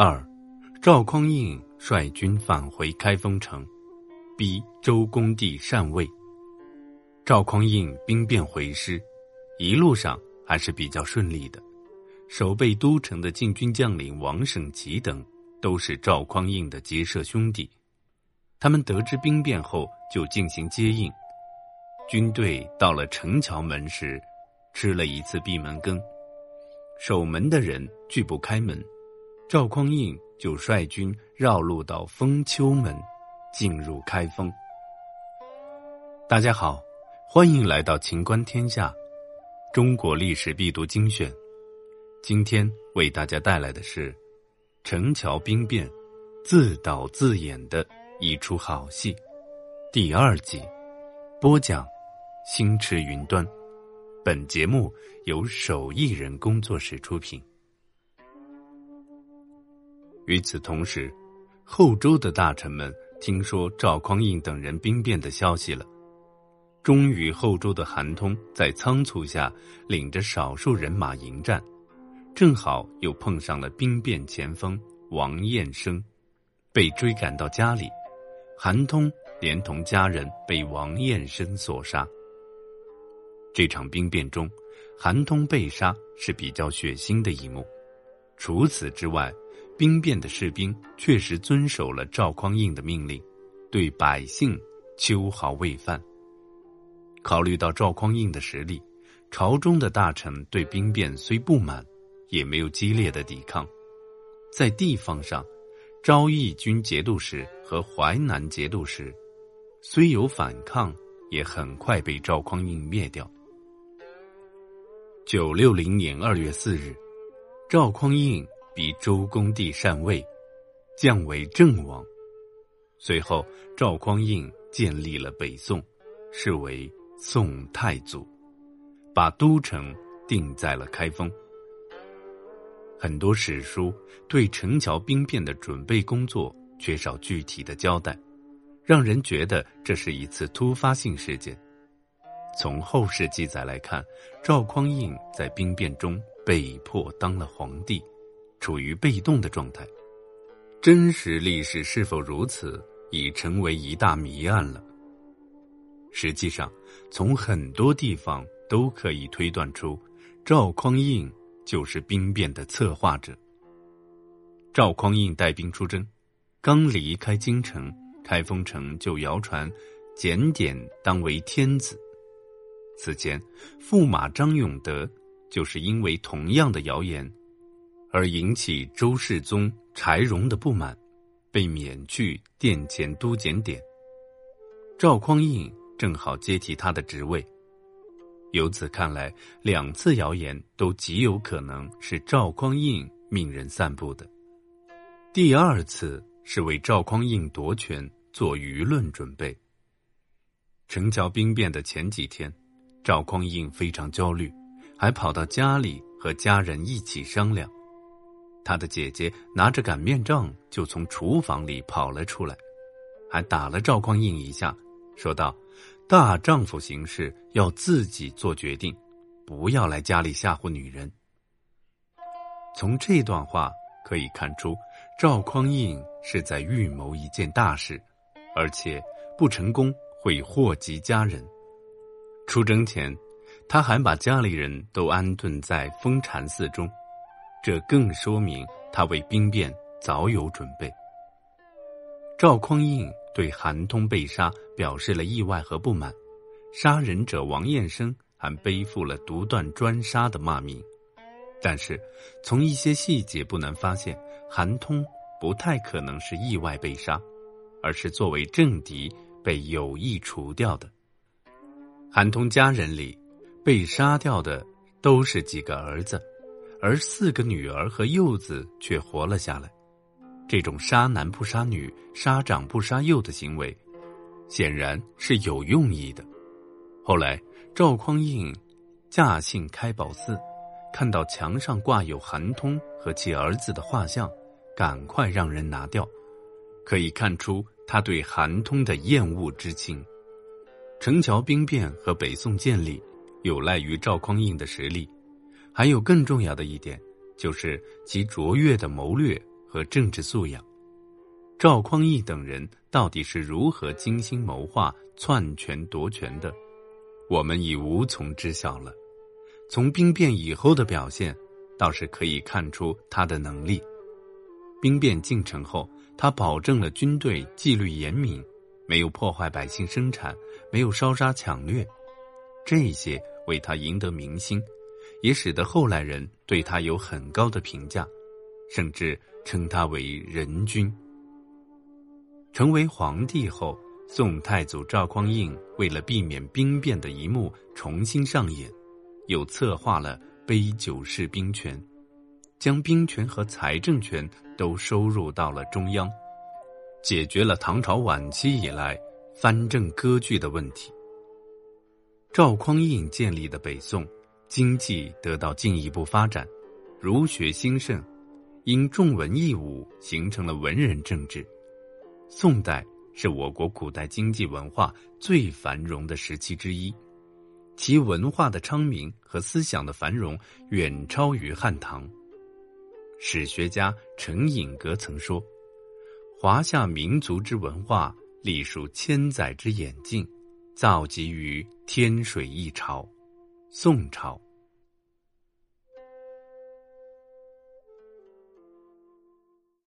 二，赵匡胤率军返回开封城，逼周公帝禅位。赵匡胤兵变回师，一路上还是比较顺利的。守备都城的禁军将领王省吉等，都是赵匡胤的结社兄弟。他们得知兵变后，就进行接应。军队到了城桥门时，吃了一次闭门羹，守门的人拒不开门。赵匡胤就率军绕路到封丘门，进入开封。大家好，欢迎来到《秦观天下》，中国历史必读精选。今天为大家带来的是陈桥兵变，自导自演的一出好戏，第二集。播讲：星驰云端。本节目由手艺人工作室出品。与此同时，后周的大臣们听说赵匡胤等人兵变的消息了。终于，后周的韩通在仓促下领着少数人马迎战，正好又碰上了兵变前锋王彦生，被追赶到家里，韩通连同家人被王彦生所杀。这场兵变中，韩通被杀是比较血腥的一幕。除此之外，兵变的士兵确实遵守了赵匡胤的命令，对百姓秋毫未犯。考虑到赵匡胤的实力，朝中的大臣对兵变虽不满，也没有激烈的抵抗。在地方上，昭义军节度使和淮南节度使虽有反抗，也很快被赵匡胤灭掉。九六零年二月四日，赵匡胤。比周公帝禅位，降为郑王。随后，赵匡胤建立了北宋，是为宋太祖，把都城定在了开封。很多史书对陈桥兵变的准备工作缺少具体的交代，让人觉得这是一次突发性事件。从后世记载来看，赵匡胤在兵变中被迫当了皇帝。处于被动的状态，真实历史是否如此，已成为一大谜案了。实际上，从很多地方都可以推断出，赵匡胤就是兵变的策划者。赵匡胤带兵出征，刚离开京城，开封城就谣传检点当为天子。此前，驸马张永德就是因为同样的谣言。而引起周世宗柴荣的不满，被免去殿前都检点。赵匡胤正好接替他的职位，由此看来，两次谣言都极有可能是赵匡胤命人散布的。第二次是为赵匡胤夺权做舆论准备。陈桥兵变的前几天，赵匡胤非常焦虑，还跑到家里和家人一起商量。他的姐姐拿着擀面杖就从厨房里跑了出来，还打了赵匡胤一下，说道：“大丈夫行事要自己做决定，不要来家里吓唬女人。”从这段话可以看出，赵匡胤是在预谋一件大事，而且不成功会祸及家人。出征前，他还把家里人都安顿在封禅寺中。这更说明他为兵变早有准备。赵匡胤对韩通被杀表示了意外和不满，杀人者王彦生还背负了独断专杀的骂名。但是，从一些细节不难发现，韩通不太可能是意外被杀，而是作为政敌被有意除掉的。韩通家人里，被杀掉的都是几个儿子。而四个女儿和幼子却活了下来，这种杀男不杀女、杀长不杀幼的行为，显然是有用意的。后来赵匡胤驾幸开宝寺，看到墙上挂有韩通和其儿子的画像，赶快让人拿掉，可以看出他对韩通的厌恶之情。陈桥兵变和北宋建立，有赖于赵匡胤的实力。还有更重要的一点，就是其卓越的谋略和政治素养。赵匡胤等人到底是如何精心谋划、篡权夺权的，我们已无从知晓了。从兵变以后的表现，倒是可以看出他的能力。兵变进程后，他保证了军队纪律严明，没有破坏百姓生产，没有烧杀抢掠，这些为他赢得民心，也使得后来人对他有很高的评价，甚至称他为仁君。成为皇帝后，宋太祖赵匡胤为了避免兵变的一幕重新上演，又策划了杯酒释兵权，将兵权和财政权都收入到了中央，解决了唐朝晚期以来藩镇割据的问题。赵匡胤建立的北宋，经济得到进一步发展，儒学兴盛，因重文抑武，形成了文人政治。宋代是我国古代经济文化最繁荣的时期之一，其文化的昌明和思想的繁荣远超于汉唐。史学家陈寅格曾说：“华夏民族之文化，历数千载之演进，造极于天水一朝，宋朝。”